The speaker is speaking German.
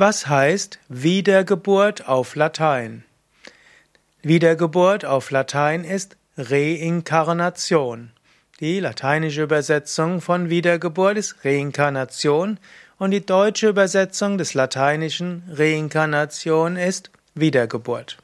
Was heißt Wiedergeburt auf Latein? Wiedergeburt auf Latein ist Reinkarnation. Die lateinische Übersetzung von Wiedergeburt ist Reinkarnation und die deutsche Übersetzung des lateinischen Reinkarnation ist Wiedergeburt.